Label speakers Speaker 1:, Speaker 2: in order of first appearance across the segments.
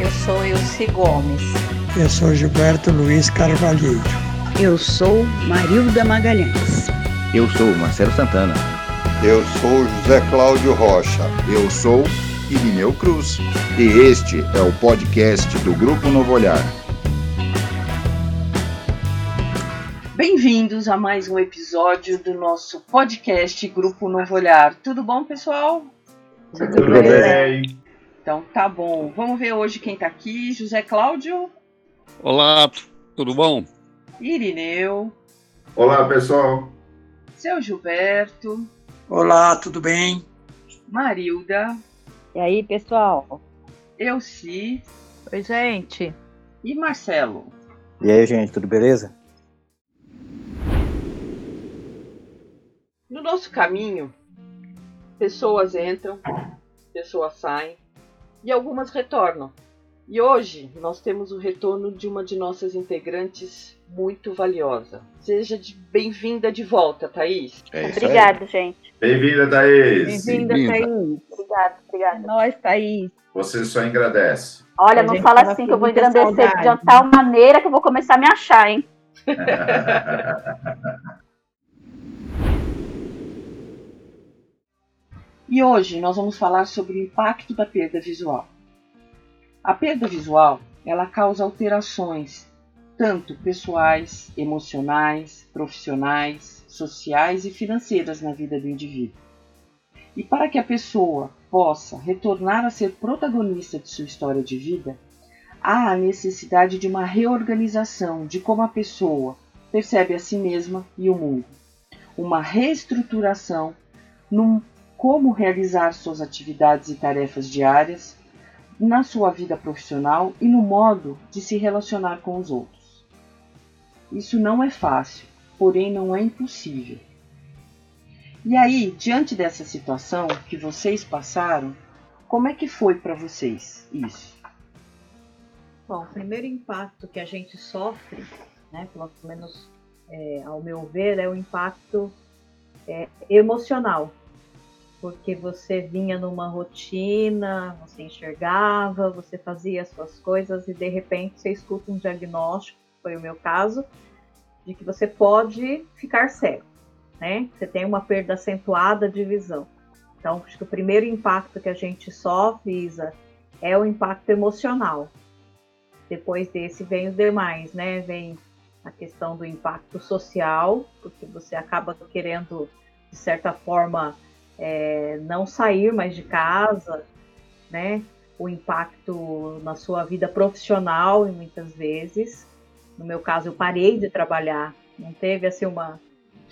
Speaker 1: Eu sou Elci Gomes.
Speaker 2: Eu sou Gilberto Luiz Carvalheiro.
Speaker 3: Eu sou Marilda Magalhães.
Speaker 4: Eu sou Marcelo Santana.
Speaker 5: Eu sou José Cláudio Rocha. Eu sou Irineu Cruz. E este é o podcast do Grupo Novo Olhar.
Speaker 1: Bem-vindos a mais um episódio do nosso podcast Grupo Novo Olhar. Tudo bom, pessoal?
Speaker 4: Tudo bem.
Speaker 1: Então tá bom. Vamos ver hoje quem tá aqui. José Cláudio.
Speaker 6: Olá, tudo bom?
Speaker 1: Irineu.
Speaker 7: Olá, pessoal.
Speaker 1: Seu Gilberto.
Speaker 2: Olá, tudo bem?
Speaker 1: Marilda.
Speaker 8: E aí, pessoal?
Speaker 1: Elci.
Speaker 8: Oi, gente.
Speaker 1: E Marcelo.
Speaker 4: E aí, gente, tudo beleza?
Speaker 1: No nosso caminho, pessoas entram, pessoas saem e algumas retornam. E hoje nós temos o retorno de uma de nossas integrantes muito valiosa. Seja bem-vinda de volta, Thaís.
Speaker 8: É Obrigada, gente.
Speaker 7: Bem-vinda, Thaís.
Speaker 8: Bem-vinda, Bem Thaís. Obrigada, obrigada.
Speaker 3: Nós, Thaís.
Speaker 7: Você só engrandece.
Speaker 8: Olha, não fala assim que eu vou engrandecer de tal maneira que eu vou começar a me achar, hein?
Speaker 1: E hoje nós vamos falar sobre o impacto da perda visual. A perda visual, ela causa alterações tanto pessoais, emocionais, profissionais, sociais e financeiras na vida do indivíduo. E para que a pessoa possa retornar a ser protagonista de sua história de vida, há a necessidade de uma reorganização de como a pessoa percebe a si mesma e o mundo, uma reestruturação num como realizar suas atividades e tarefas diárias, na sua vida profissional e no modo de se relacionar com os outros. Isso não é fácil, porém não é impossível. E aí, diante dessa situação que vocês passaram, como é que foi para vocês isso?
Speaker 9: Bom, o primeiro impacto que a gente sofre, né, pelo menos é, ao meu ver, é o impacto é, emocional, porque você vinha numa rotina, você enxergava, você fazia as suas coisas e de repente você escuta um diagnóstico, foi o meu caso, de que você pode ficar cego, né? Você tem uma perda acentuada de visão. Então, acho que o primeiro impacto que a gente sofre, Isa, é o impacto emocional. Depois desse vem os demais, né? Vem a questão do impacto social, porque você acaba querendo, de certa forma, é, não sair mais de casa, né? O impacto na sua vida profissional, muitas vezes. No meu caso, eu parei de trabalhar, não teve assim uma,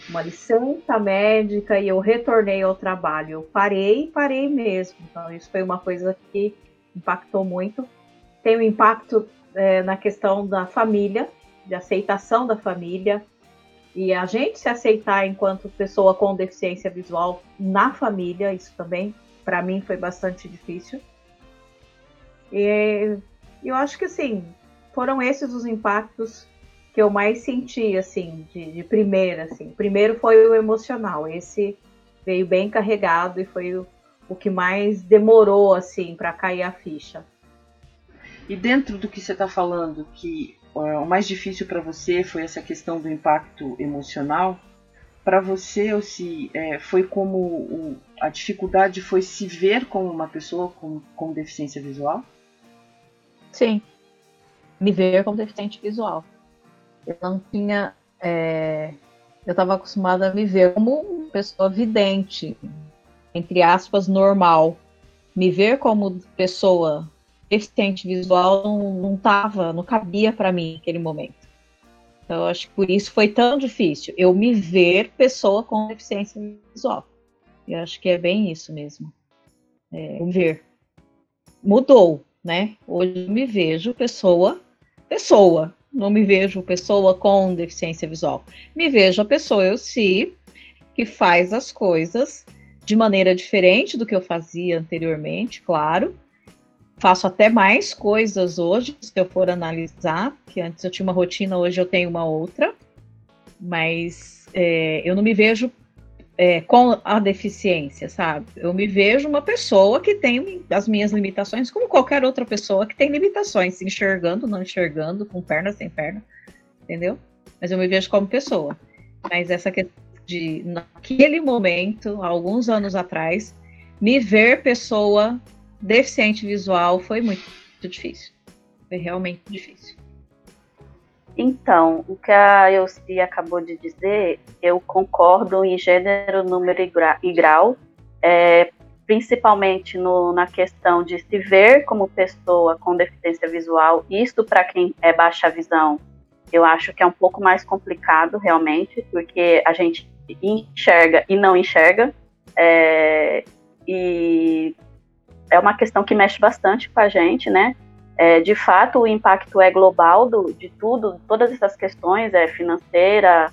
Speaker 9: uma licença médica e eu retornei ao trabalho. Eu parei, parei mesmo. Então, isso foi uma coisa que impactou muito. Tem um impacto é, na questão da família, de aceitação da família, e a gente se aceitar enquanto pessoa com deficiência visual na família, isso também para mim foi bastante difícil. E eu acho que assim, foram esses os impactos que eu mais senti assim, de, de primeira assim. Primeiro foi o emocional, esse veio bem carregado e foi o, o que mais demorou assim para cair a ficha.
Speaker 1: E dentro do que você está falando, que o mais difícil para você foi essa questão do impacto emocional. Para você, ou se é, foi como o, a dificuldade foi se ver como uma pessoa com, com deficiência visual?
Speaker 8: Sim, me ver como deficiente visual. Eu não tinha, é, eu estava acostumada a me ver como uma pessoa vidente, entre aspas, normal. Me ver como pessoa deficiente visual não, não tava, não cabia para mim naquele momento. Então, eu acho que por isso foi tão difícil eu me ver pessoa com deficiência visual. Eu acho que é bem isso mesmo. É, ver. Mudou,
Speaker 9: né? Hoje eu me vejo pessoa, pessoa. Não me vejo pessoa com deficiência visual. Me vejo a pessoa, eu sim, que faz as coisas de maneira diferente do que eu fazia anteriormente, claro. Faço até mais coisas hoje, se eu for analisar, que antes eu tinha uma rotina, hoje eu tenho uma outra. Mas é, eu não me vejo é, com a deficiência, sabe? Eu me vejo uma pessoa que tem as minhas limitações, como qualquer outra pessoa que tem limitações, enxergando, não enxergando, com perna, sem perna, entendeu? Mas eu me vejo como pessoa. Mas essa questão de, naquele momento, alguns anos atrás, me ver pessoa deficiente visual foi muito, muito difícil. Foi realmente difícil.
Speaker 8: Então, o que a Elci acabou de dizer, eu concordo em gênero, número e grau, é, principalmente no, na questão de se ver como pessoa com deficiência visual. Isso, para quem é baixa visão, eu acho que é um pouco mais complicado, realmente, porque a gente enxerga e não enxerga. É, e é uma questão que mexe bastante com a gente, né? É, de fato, o impacto é global do, de tudo, todas essas questões, é financeira,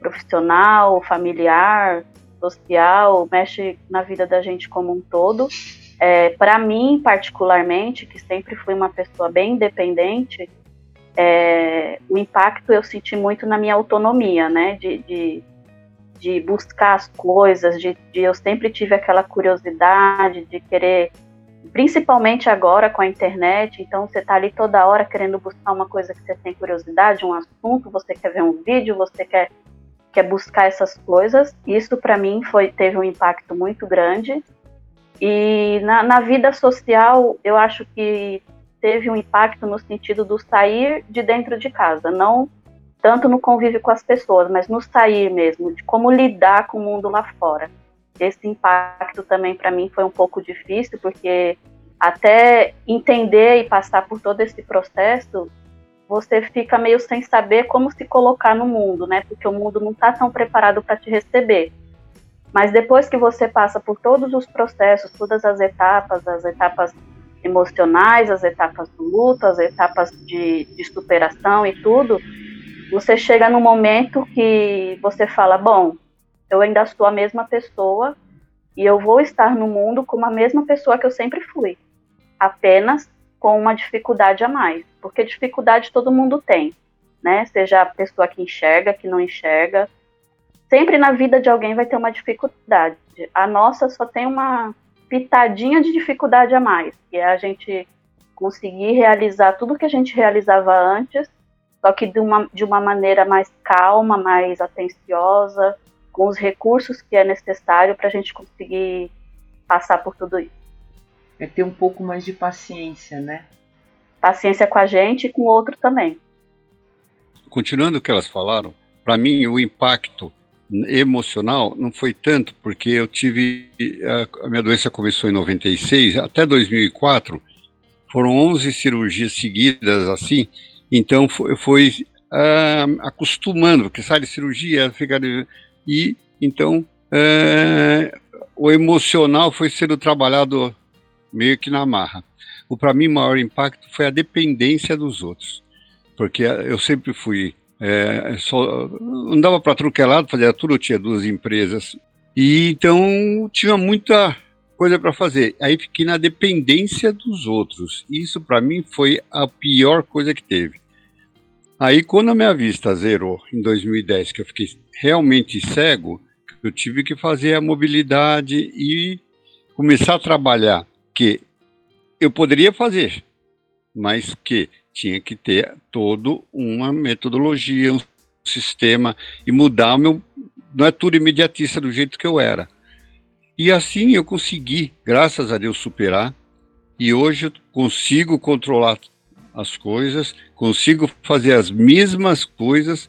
Speaker 8: profissional, familiar, social, mexe na vida da gente como um todo. É, Para mim, particularmente, que sempre fui uma pessoa bem independente, é, o impacto eu senti muito na minha autonomia, né? De, de, de buscar as coisas, de, de eu sempre tive aquela curiosidade de querer principalmente agora com a internet, então você está ali toda hora querendo buscar uma coisa que você tem curiosidade, um assunto, você quer ver um vídeo, você quer, quer buscar essas coisas. Isso para mim foi teve um impacto muito grande. E na, na vida social, eu acho que teve um impacto no sentido do sair de dentro de casa, não tanto no convívio com as pessoas, mas no sair mesmo, de como lidar com o mundo lá fora esse impacto também para mim foi um pouco difícil, porque até entender e passar por todo esse processo, você fica meio sem saber como se colocar no mundo, né? Porque o mundo não está tão preparado para te receber. Mas depois que você passa por todos os processos, todas as etapas, as etapas emocionais, as etapas do luto, as etapas de, de superação e tudo, você chega num momento que você fala, bom, eu ainda sou a mesma pessoa e eu vou estar no mundo como a mesma pessoa que eu sempre fui, apenas com uma dificuldade a mais, porque dificuldade todo mundo tem, né? Seja a pessoa que enxerga, que não enxerga, sempre na vida de alguém vai ter uma dificuldade. A nossa só tem uma pitadinha de dificuldade a mais, que é a gente conseguir realizar tudo que a gente realizava antes, só que de uma, de uma maneira mais calma, mais atenciosa, com os recursos que é necessário para a gente conseguir passar por tudo isso.
Speaker 1: É ter um pouco mais de paciência, né?
Speaker 8: Paciência com a gente e com o outro também.
Speaker 6: Continuando o que elas falaram, para mim o impacto emocional não foi tanto porque eu tive a, minha doença começou em 96 até 2004 foram 11 cirurgias seguidas assim então foi, foi uh, acostumando porque sai de cirurgia fica e então é, o emocional foi sendo trabalhado meio que na marra. O para mim maior impacto foi a dependência dos outros, porque eu sempre fui é, só andava para tudo que é lado, fazia tudo, eu tinha duas empresas e então tinha muita coisa para fazer. Aí fiquei na dependência dos outros. Isso para mim foi a pior coisa que teve. Aí, quando a minha vista zerou em 2010, que eu fiquei realmente cego, eu tive que fazer a mobilidade e começar a trabalhar, que eu poderia fazer, mas que tinha que ter toda uma metodologia, um sistema e mudar o meu. Não é tudo imediatista do jeito que eu era. E assim eu consegui, graças a Deus, superar. E hoje eu consigo controlar as coisas, consigo fazer as mesmas coisas,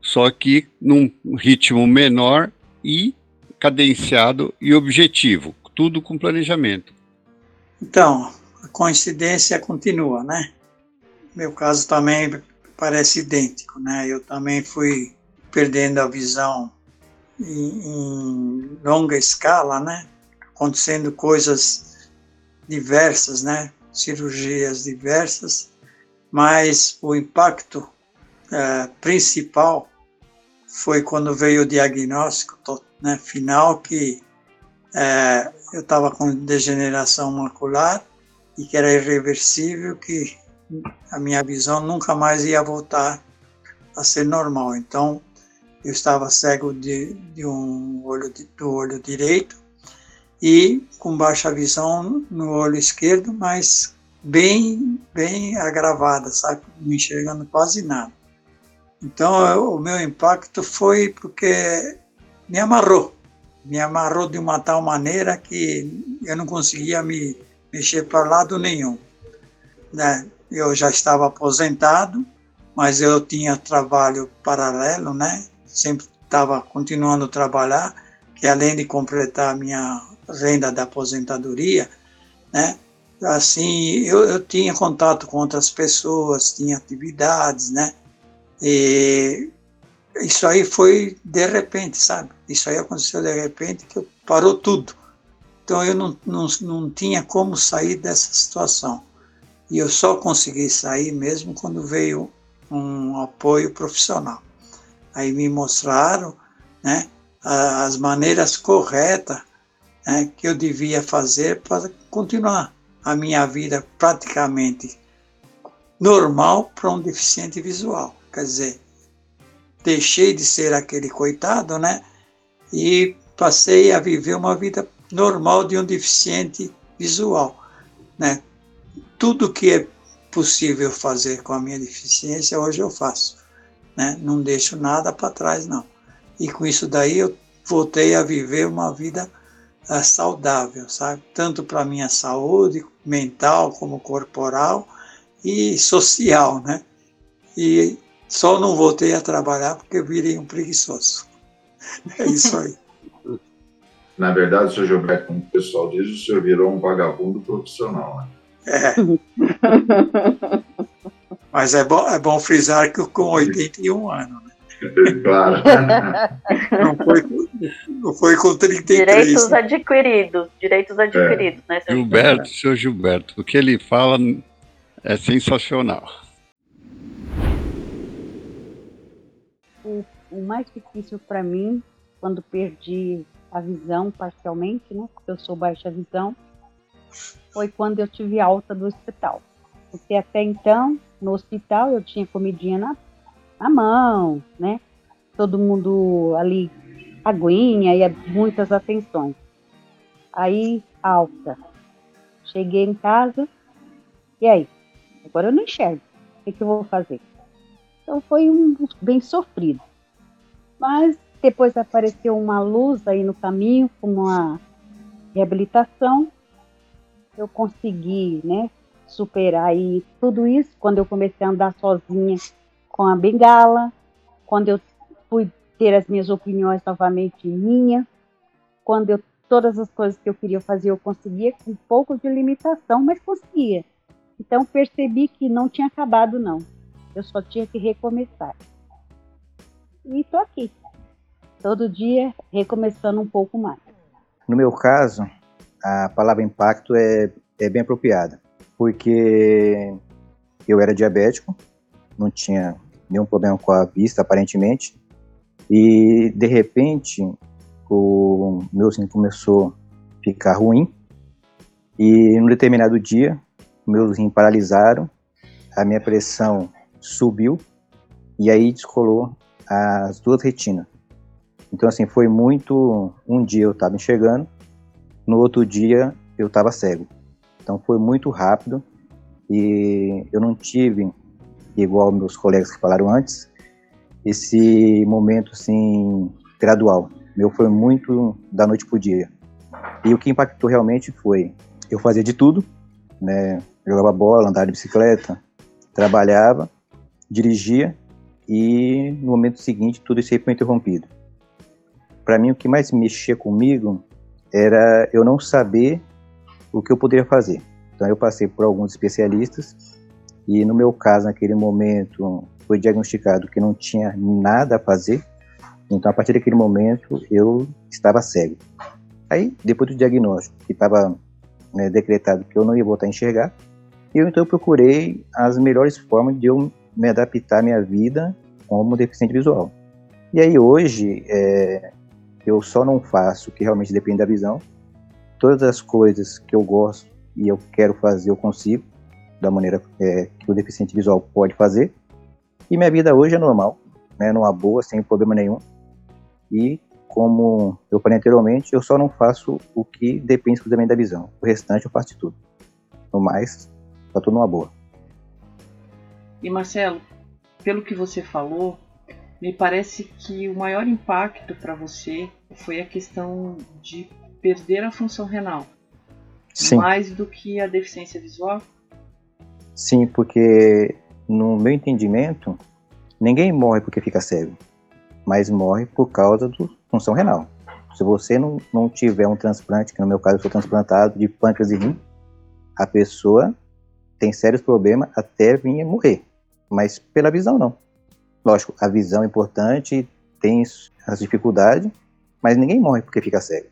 Speaker 6: só que num ritmo menor e cadenciado e objetivo, tudo com planejamento.
Speaker 2: Então, a coincidência continua, né? Meu caso também parece idêntico, né? Eu também fui perdendo a visão em, em longa escala, né? Acontecendo coisas diversas, né? Cirurgias diversas, mas o impacto é, principal foi quando veio o diagnóstico né, final que é, eu estava com degeneração macular e que era irreversível, que a minha visão nunca mais ia voltar a ser normal. Então, eu estava cego de, de um olho do olho direito e com baixa visão no olho esquerdo, mas bem bem agravada, sabe, não enxergando quase nada. Então, eu, o meu impacto foi porque me amarrou, me amarrou de uma tal maneira que eu não conseguia me mexer para lado nenhum. Né? Eu já estava aposentado, mas eu tinha trabalho paralelo, né? Sempre estava continuando a trabalhar, que além de completar minha renda da aposentadoria, né? Assim, eu, eu tinha contato com outras pessoas, tinha atividades, né? E isso aí foi de repente, sabe? Isso aí aconteceu de repente que parou tudo. Então eu não, não, não tinha como sair dessa situação. E eu só consegui sair mesmo quando veio um apoio profissional. Aí me mostraram né, as maneiras corretas né, que eu devia fazer para continuar a minha vida praticamente normal para um deficiente visual. Quer dizer, deixei de ser aquele coitado, né? E passei a viver uma vida normal de um deficiente visual, né? Tudo que é possível fazer com a minha deficiência hoje eu faço, né? Não deixo nada para trás não. E com isso daí eu voltei a viver uma vida uh, saudável, sabe? Tanto para minha saúde mental como corporal e social, né? E só não voltei a trabalhar porque virei um preguiçoso. É isso aí.
Speaker 5: Na verdade, senhor Gilberto, como o pessoal diz, o senhor virou um vagabundo profissional, né?
Speaker 2: É. Mas é bom, é bom frisar que com 81 anos, né?
Speaker 5: Claro.
Speaker 2: Não foi, não foi com 33.
Speaker 8: Direitos né? adquiridos. Direitos adquiridos, é. né?
Speaker 6: Gilberto, senhor Gilberto, o que ele fala é sensacional.
Speaker 3: O, o mais difícil para mim, quando perdi a visão parcialmente, né? Porque eu sou baixa visão, foi quando eu tive alta do hospital. Porque até então, no hospital, eu tinha comidinha na, na mão, né? Todo mundo ali, aguinha e muitas atenções. Aí, alta. Cheguei em casa, e aí? Agora eu não enxergo. O que, que eu vou fazer? Então foi um bem sofrido. Mas depois apareceu uma luz aí no caminho, com uma reabilitação. Eu consegui, né, superar aí tudo isso quando eu comecei a andar sozinha com a bengala, quando eu fui ter as minhas opiniões novamente minha, quando eu todas as coisas que eu queria fazer eu conseguia com um pouco de limitação, mas conseguia. Então percebi que não tinha acabado não. Eu só tinha que recomeçar. E estou aqui, todo dia recomeçando um pouco mais.
Speaker 10: No meu caso, a palavra impacto é, é bem apropriada, porque eu era diabético, não tinha nenhum problema com a vista, aparentemente, e de repente o meu rim começou a ficar ruim, e num determinado dia, meus rins paralisaram, a minha pressão subiu e aí descolou as duas retinas. Então, assim, foi muito. Um dia eu estava enxergando, no outro dia eu estava cego. Então, foi muito rápido e eu não tive, igual meus colegas que falaram antes, esse momento assim gradual. Meu foi muito da noite para o dia. E o que impactou realmente foi eu fazia de tudo, né? Jogava bola, andava de bicicleta, trabalhava, dirigia e no momento seguinte tudo isso aí foi interrompido. Para mim o que mais mexia comigo era eu não saber o que eu poderia fazer. Então eu passei por alguns especialistas e no meu caso naquele momento foi diagnosticado que não tinha nada a fazer. Então a partir daquele momento eu estava cego. Aí depois do diagnóstico que estava né, decretado que eu não ia voltar a enxergar, eu então procurei as melhores formas de eu me adaptar à minha vida como deficiente visual. E aí hoje é, eu só não faço o que realmente depende da visão. Todas as coisas que eu gosto e eu quero fazer eu consigo da maneira é, que o deficiente visual pode fazer. E minha vida hoje é normal, né, numa boa, sem problema nenhum. E como eu falei anteriormente, eu só não faço o que depende exclusivamente da visão. O restante eu faço de tudo. No mais, tá tudo numa boa.
Speaker 1: E Marcelo, pelo que você falou, me parece que o maior impacto para você foi a questão de perder a função renal.
Speaker 10: Sim.
Speaker 1: Mais do que a deficiência visual?
Speaker 10: Sim, porque no meu entendimento, ninguém morre porque fica cego, mas morre por causa da função renal. Se você não, não tiver um transplante, que no meu caso eu sou transplantado de pâncreas e rim, a pessoa tem sérios problemas até vir morrer. Mas pela visão, não. Lógico, a visão é importante, tem as dificuldades, mas ninguém morre porque fica cego.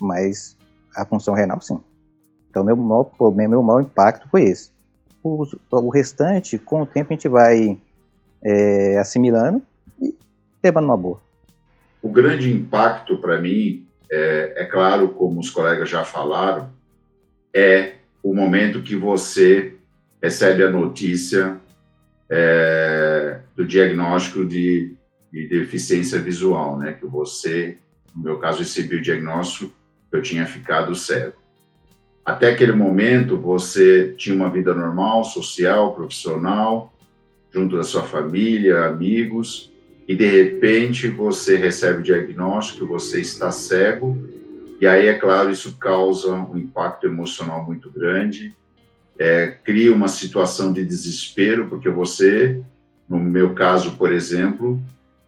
Speaker 10: Mas a função renal, sim. Então, meu maior problema, meu maior impacto foi esse. O, o restante, com o tempo, a gente vai é, assimilando e levando uma boa.
Speaker 5: O grande impacto para mim, é, é claro, como os colegas já falaram, é o momento que você recebe a notícia é, do diagnóstico de, de, deficiência visual, né? Que você, no meu caso, recebi o diagnóstico eu tinha ficado cego. Até aquele momento, você tinha uma vida normal, social, profissional, junto da sua família, amigos, e de repente você recebe o diagnóstico você está cego, e aí, é claro, isso causa um impacto emocional muito grande, é, cria uma situação de desespero, porque você, no meu caso, por exemplo,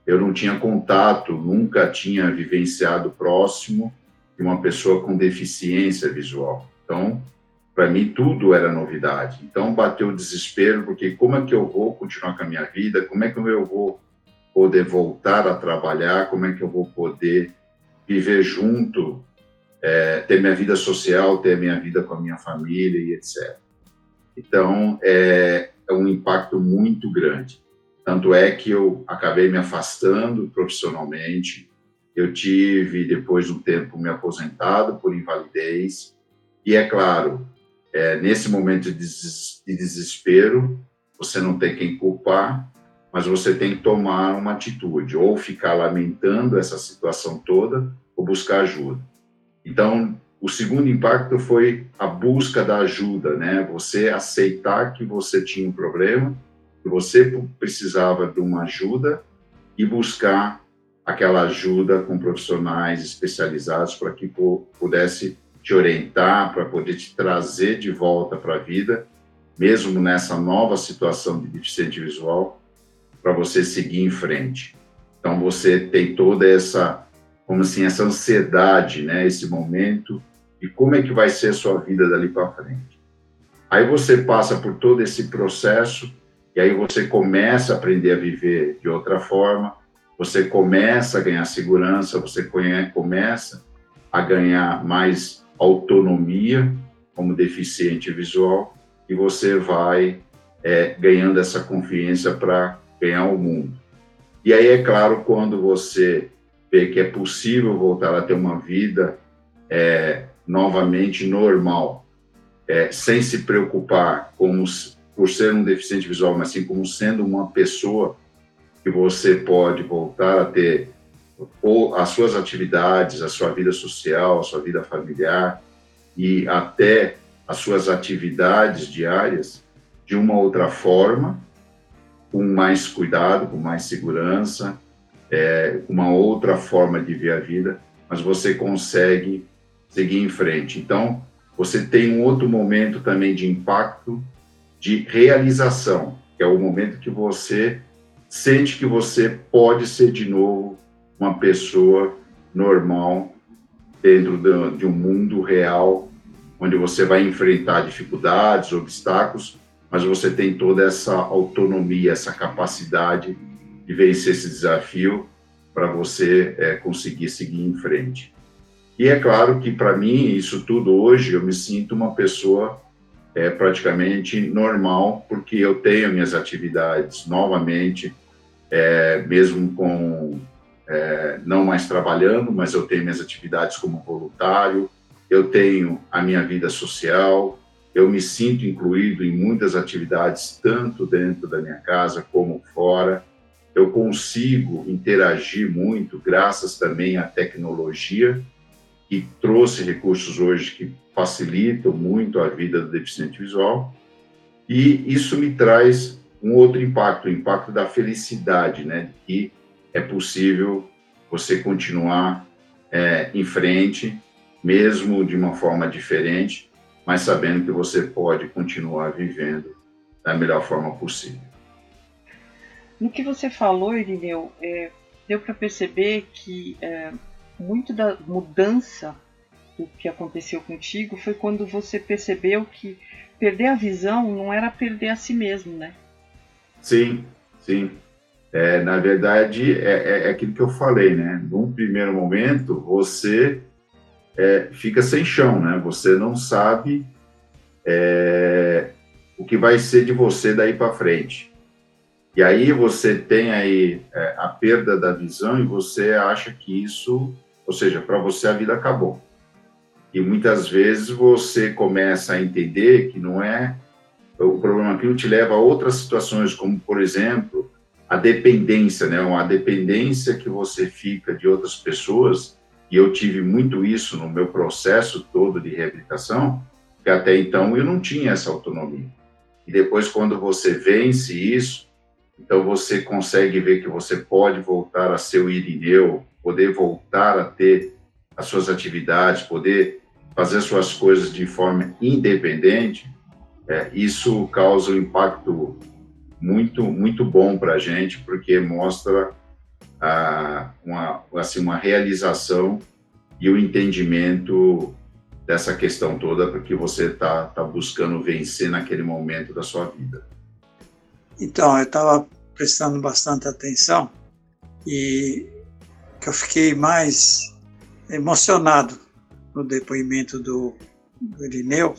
Speaker 5: eu não tinha contato, nunca tinha vivenciado próximo de uma pessoa com deficiência visual. Então, para mim, tudo era novidade. Então, bateu o desespero, porque como é que eu vou continuar com a minha vida? Como é que eu vou poder voltar a trabalhar? Como é que eu vou poder viver junto, é, ter minha vida social, ter minha vida com a minha família e etc. Então, é, é um impacto muito grande. Tanto é que eu acabei me afastando profissionalmente. Eu tive, depois de um tempo, me aposentado por invalidez. E é claro, é, nesse momento de desespero, você não tem quem culpar, mas você tem que tomar uma atitude, ou ficar lamentando essa situação toda, ou buscar ajuda. Então, o segundo impacto foi a busca da ajuda, né? Você aceitar que você tinha um problema, que você precisava de uma ajuda e buscar aquela ajuda com profissionais especializados para que pudesse te orientar, para poder te trazer de volta para a vida, mesmo nessa nova situação de deficiente visual, para você seguir em frente. Então você tem toda essa, como assim, essa ansiedade, né? Esse momento e como é que vai ser a sua vida dali para frente. Aí você passa por todo esse processo e aí você começa a aprender a viver de outra forma, você começa a ganhar segurança, você começa a ganhar mais autonomia como deficiente visual e você vai é, ganhando essa confiança para ganhar o mundo. E aí, é claro, quando você vê que é possível voltar a ter uma vida é, novamente normal, é, sem se preocupar como, por ser um deficiente visual, mas sim como sendo uma pessoa que você pode voltar a ter ou as suas atividades, a sua vida social, a sua vida familiar e até as suas atividades diárias de uma outra forma, com mais cuidado, com mais segurança, é, uma outra forma de ver a vida, mas você consegue seguir em frente. Então, você tem um outro momento também de impacto, de realização, que é o momento que você sente que você pode ser de novo uma pessoa normal dentro de um mundo real, onde você vai enfrentar dificuldades, obstáculos, mas você tem toda essa autonomia, essa capacidade de vencer esse desafio para você é, conseguir seguir em frente. E é claro que, para mim, isso tudo hoje, eu me sinto uma pessoa é praticamente normal, porque eu tenho minhas atividades novamente, é, mesmo com é, não mais trabalhando, mas eu tenho minhas atividades como voluntário, eu tenho a minha vida social, eu me sinto incluído em muitas atividades, tanto dentro da minha casa como fora. Eu consigo interagir muito, graças também à tecnologia, que trouxe recursos hoje que facilitam muito a vida do deficiente visual. E isso me traz um outro impacto, o impacto da felicidade, né? Que é possível você continuar é, em frente, mesmo de uma forma diferente, mas sabendo que você pode continuar vivendo da melhor forma possível.
Speaker 1: No que você falou, Irineu, é, deu para perceber que é, muito da mudança do que aconteceu contigo foi quando você percebeu que perder a visão não era perder a si mesmo, né?
Speaker 5: Sim, sim. É, na verdade, é, é, é aquilo que eu falei, né? Num primeiro momento, você é, fica sem chão, né? Você não sabe é, o que vai ser de você daí para frente. E aí você tem aí é, a perda da visão e você acha que isso, ou seja, para você a vida acabou. E muitas vezes você começa a entender que não é o problema que te leva a outras situações, como por exemplo a dependência, né? Uma dependência que você fica de outras pessoas e eu tive muito isso no meu processo todo de reabilitação, que até então eu não tinha essa autonomia. E depois, quando você vence isso, então você consegue ver que você pode voltar a ser o Irineu, poder voltar a ter as suas atividades, poder fazer suas coisas de forma independente, é, isso causa um impacto muito muito bom para a gente, porque mostra a, uma, assim, uma realização e o entendimento dessa questão toda porque você está tá buscando vencer naquele momento da sua vida.
Speaker 2: Então, eu estava prestando bastante atenção e que eu fiquei mais emocionado no depoimento do, do Irineu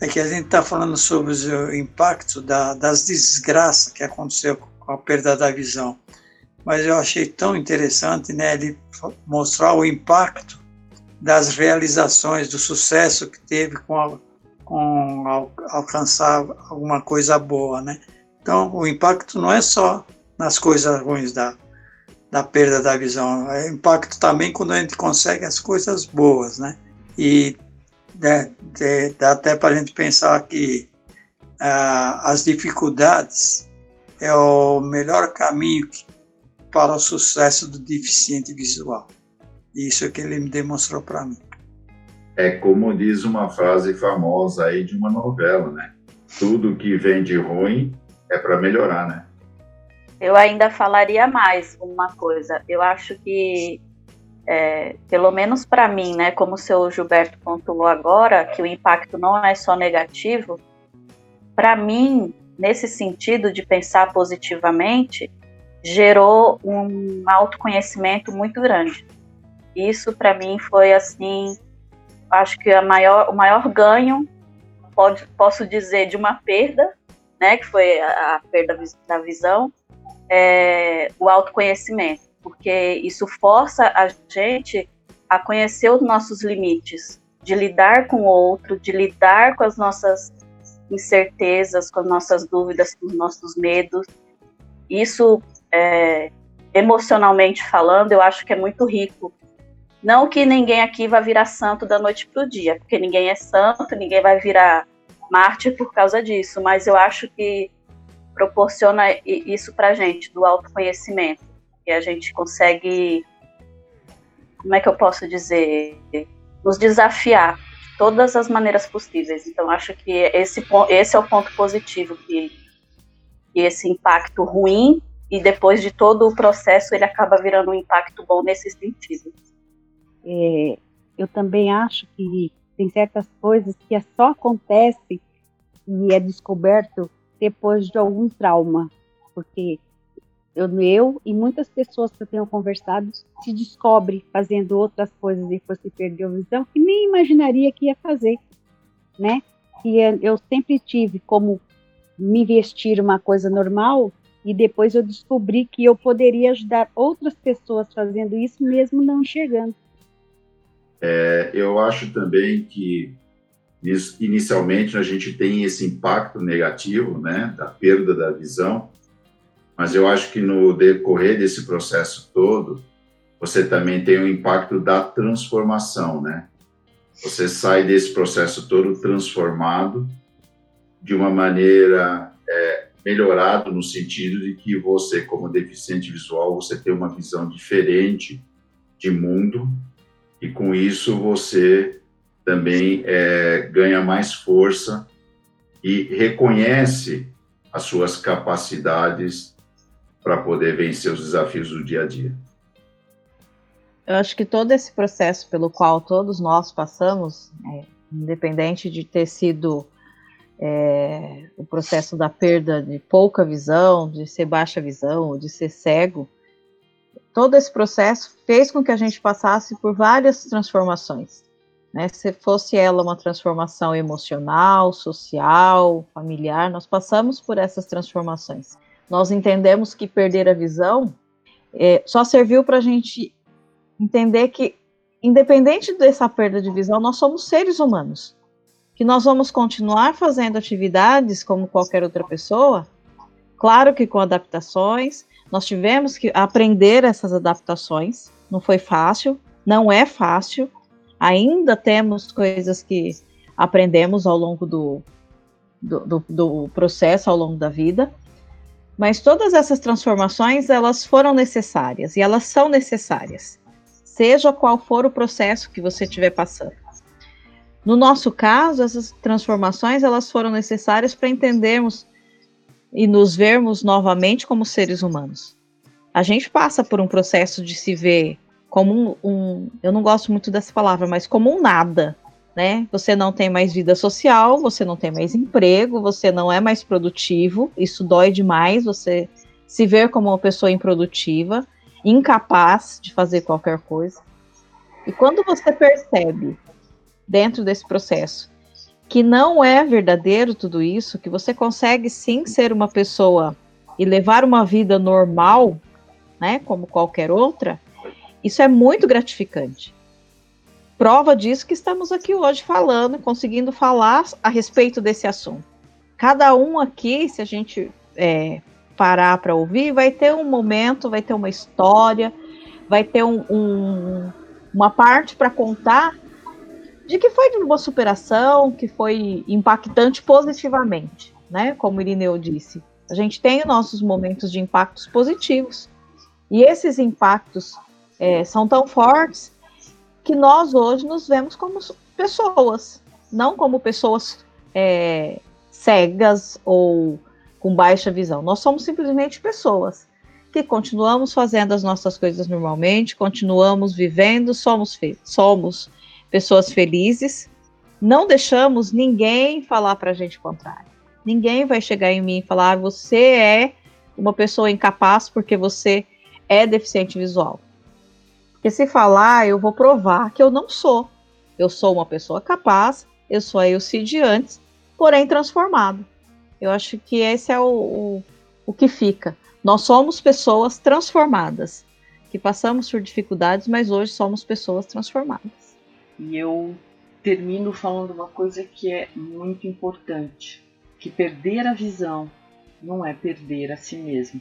Speaker 2: é que a gente está falando sobre o impacto da, das desgraças que aconteceu com a perda da visão mas eu achei tão interessante né, ele mostrar o impacto das realizações, do sucesso que teve com, a, com al, alcançar alguma coisa boa. Né? Então, o impacto não é só nas coisas ruins da, da perda da visão, é impacto também quando a gente consegue as coisas boas. Né? E né, dá até para a gente pensar que ah, as dificuldades é o melhor caminho que para o sucesso do deficiente visual. Isso é que ele me demonstrou para mim.
Speaker 5: É como diz uma frase famosa aí de uma novela, né? Tudo que vem de ruim é para melhorar, né?
Speaker 8: Eu ainda falaria mais uma coisa. Eu acho que, é, pelo menos para mim, né, como o seu Gilberto pontuou agora, que o impacto não é só negativo, para mim, nesse sentido de pensar positivamente, gerou um autoconhecimento muito grande. Isso para mim foi assim, acho que a maior, o maior ganho, pode, posso dizer, de uma perda, né, que foi a, a perda da visão, é, o autoconhecimento, porque isso força a gente a conhecer os nossos limites, de lidar com o outro, de lidar com as nossas incertezas, com as nossas dúvidas, com os nossos medos. Isso é, emocionalmente falando, eu acho que é muito rico. Não que ninguém aqui vai virar santo da noite para o dia, porque ninguém é santo, ninguém vai virar mártir por causa disso, mas eu acho que proporciona isso para gente, do autoconhecimento, que a gente consegue, como é que eu posso dizer, nos desafiar de todas as maneiras possíveis. Então, acho que esse, esse é o ponto positivo, que, que esse impacto ruim e depois de todo o processo ele acaba virando um impacto bom nesse sentido.
Speaker 3: É, eu também acho que tem certas coisas que só acontece e é descoberto depois de algum trauma, porque eu, eu e muitas pessoas que eu tenho conversado se descobre fazendo outras coisas depois que perdeu a visão que nem imaginaria que ia fazer, né? é, eu sempre tive como me vestir uma coisa normal e depois eu descobri que eu poderia ajudar outras pessoas fazendo isso mesmo não enxergando.
Speaker 5: É, eu acho também que inicialmente a gente tem esse impacto negativo, né, da perda da visão, mas eu acho que no decorrer desse processo todo, você também tem o impacto da transformação, né? Você sai desse processo todo transformado de uma maneira é, melhorado no sentido de que você, como deficiente visual, você tem uma visão diferente de mundo e com isso você também é, ganha mais força e reconhece as suas capacidades para poder vencer os desafios do dia a dia.
Speaker 9: Eu acho que todo esse processo pelo qual todos nós passamos, é, independente de ter sido é, o processo da perda de pouca visão, de ser baixa visão, de ser cego, todo esse processo fez com que a gente passasse por várias transformações. Né? Se fosse ela uma transformação emocional, social, familiar, nós passamos por essas transformações. Nós entendemos que perder a visão é, só serviu para a gente entender que, independente dessa perda de visão, nós somos seres humanos. Que nós vamos continuar fazendo atividades como qualquer outra pessoa, claro que com adaptações. Nós tivemos que aprender essas adaptações, não foi fácil, não é fácil. Ainda temos coisas que aprendemos ao longo do, do, do, do processo, ao longo da vida, mas todas essas transformações elas foram necessárias e elas são necessárias seja qual for o processo que você estiver passando. No nosso caso, essas transformações elas foram necessárias para entendermos e nos vermos novamente como seres humanos. A gente passa por um processo de se ver como um, um eu não gosto muito dessa palavra, mas como um nada, né? Você não tem mais vida social, você não tem mais emprego, você não é mais produtivo, isso dói demais, você se ver como uma pessoa improdutiva incapaz de fazer qualquer coisa. E quando você percebe, dentro desse processo, que não é verdadeiro tudo isso, que você consegue sim ser uma pessoa e levar uma vida normal, né, como qualquer outra, isso é muito gratificante. Prova disso que estamos aqui hoje falando, conseguindo falar a respeito desse assunto. Cada um aqui, se a gente é, parar para ouvir, vai ter um momento, vai ter uma história, vai ter um, um, uma parte para contar de que foi de uma superação, que foi impactante positivamente, né? Como Irineu disse. A gente tem nossos momentos de impactos positivos. E esses impactos é, são tão fortes que nós hoje nos vemos como pessoas, não como pessoas é, cegas ou com baixa visão. Nós somos simplesmente pessoas que continuamos fazendo as nossas coisas normalmente, continuamos vivendo, somos, somos pessoas felizes, não deixamos ninguém falar para a gente o contrário. Ninguém vai chegar em mim e falar: ah, você é uma pessoa incapaz porque você é deficiente visual. Porque se falar, eu vou provar que eu não sou. Eu sou uma pessoa capaz, eu sou a Elcide antes, porém transformado. Eu acho que esse é o, o, o que fica. Nós somos pessoas transformadas, que passamos por dificuldades, mas hoje somos pessoas transformadas.
Speaker 1: E eu termino falando uma coisa que é muito importante, que perder a visão não é perder a si mesmo.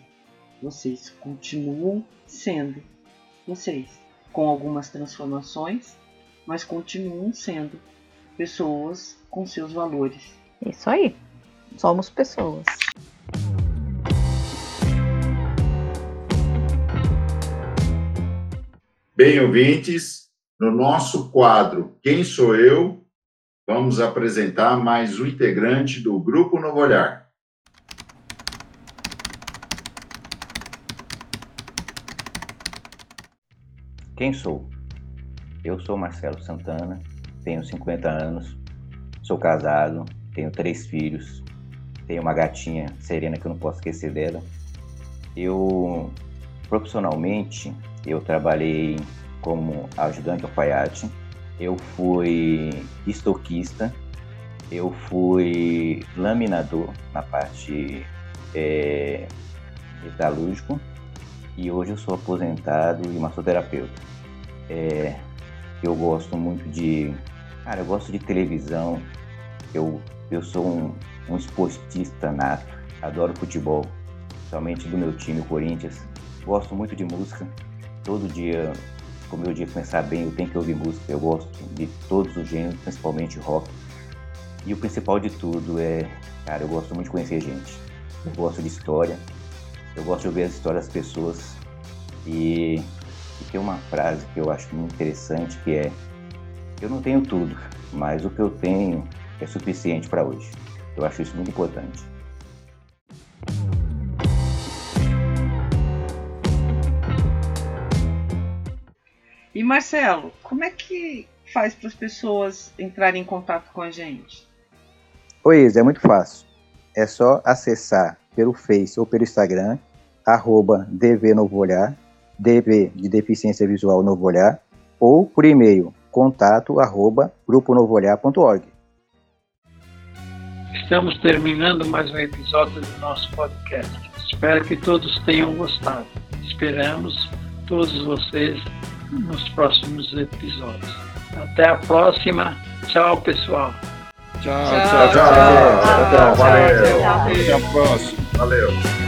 Speaker 1: Vocês continuam sendo vocês, com algumas transformações, mas continuam sendo pessoas com seus valores.
Speaker 9: Isso aí. Somos pessoas.
Speaker 5: Bem, ouvintes, no nosso quadro Quem Sou Eu, vamos apresentar mais um integrante do Grupo Novo Olhar.
Speaker 10: Quem sou? Eu sou Marcelo Santana, tenho 50 anos, sou casado, tenho três filhos, tem uma gatinha, Serena, que eu não posso esquecer dela. Eu, profissionalmente, eu trabalhei como ajudante alfaiate, eu fui estoquista,
Speaker 4: eu fui laminador na parte é, metalúrgico e hoje eu sou aposentado e massoterapeuta. É, eu gosto muito de. Cara, eu gosto de televisão. Eu, eu sou um, um esportista nato. Adoro futebol, principalmente do meu time, o Corinthians. Gosto muito de música. Todo dia, como meu dia começar bem, eu tenho que ouvir música. Eu gosto de todos os gêneros, principalmente rock. E o principal de tudo é, cara, eu gosto muito de conhecer gente. Eu gosto de história. Eu gosto de ouvir as histórias das pessoas. E, e tem uma frase que eu acho muito interessante que é eu não tenho tudo, mas o que eu tenho é suficiente para hoje. Eu acho isso muito importante.
Speaker 1: E Marcelo, como é que faz para as pessoas entrarem em contato com a gente?
Speaker 4: Oi, Isa, é muito fácil. É só acessar pelo Face ou pelo Instagram, arroba DV Novo Olhar, DV de Deficiência Visual Novo Olhar, ou por e-mail, contato arroba gruponovoolhar.org.
Speaker 11: Estamos terminando mais um episódio do nosso podcast. Espero que todos tenham gostado. Esperamos todos vocês nos próximos episódios. Até a próxima. Tchau, pessoal.
Speaker 5: Tchau, tchau, tchau. tchau, tchau, tchau, tchau, tchau, tchau, tchau,